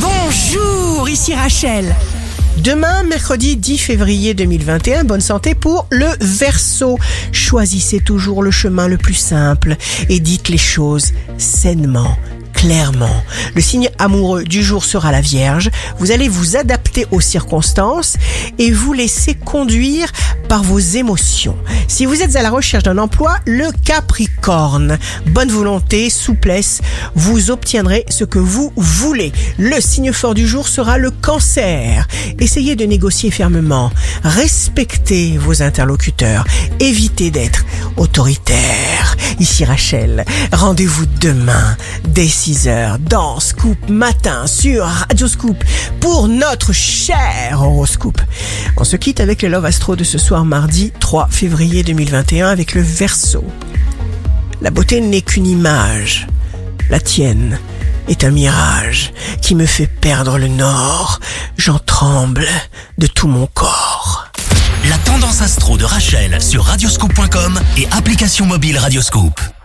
Bonjour, ici Rachel. Demain, mercredi 10 février 2021, bonne santé pour le Verseau. Choisissez toujours le chemin le plus simple et dites les choses sainement clairement. Le signe amoureux du jour sera la Vierge. Vous allez vous adapter aux circonstances et vous laisser conduire par vos émotions. Si vous êtes à la recherche d'un emploi, le Capricorne. Bonne volonté, souplesse, vous obtiendrez ce que vous voulez. Le signe fort du jour sera le Cancer. Essayez de négocier fermement. Respectez vos interlocuteurs. Évitez d'être autoritaire. Ici Rachel. Rendez-vous demain dès 6h dans Scoop Matin sur Radio Scoop pour notre cher horoscope. On se quitte avec le Love Astro de ce soir mardi 3 février 2021 avec le Verseau. La beauté n'est qu'une image. La tienne est un mirage qui me fait perdre le nord. J'en tremble de tout mon corps. Rachel sur radioscope.com et application mobile Radioscope.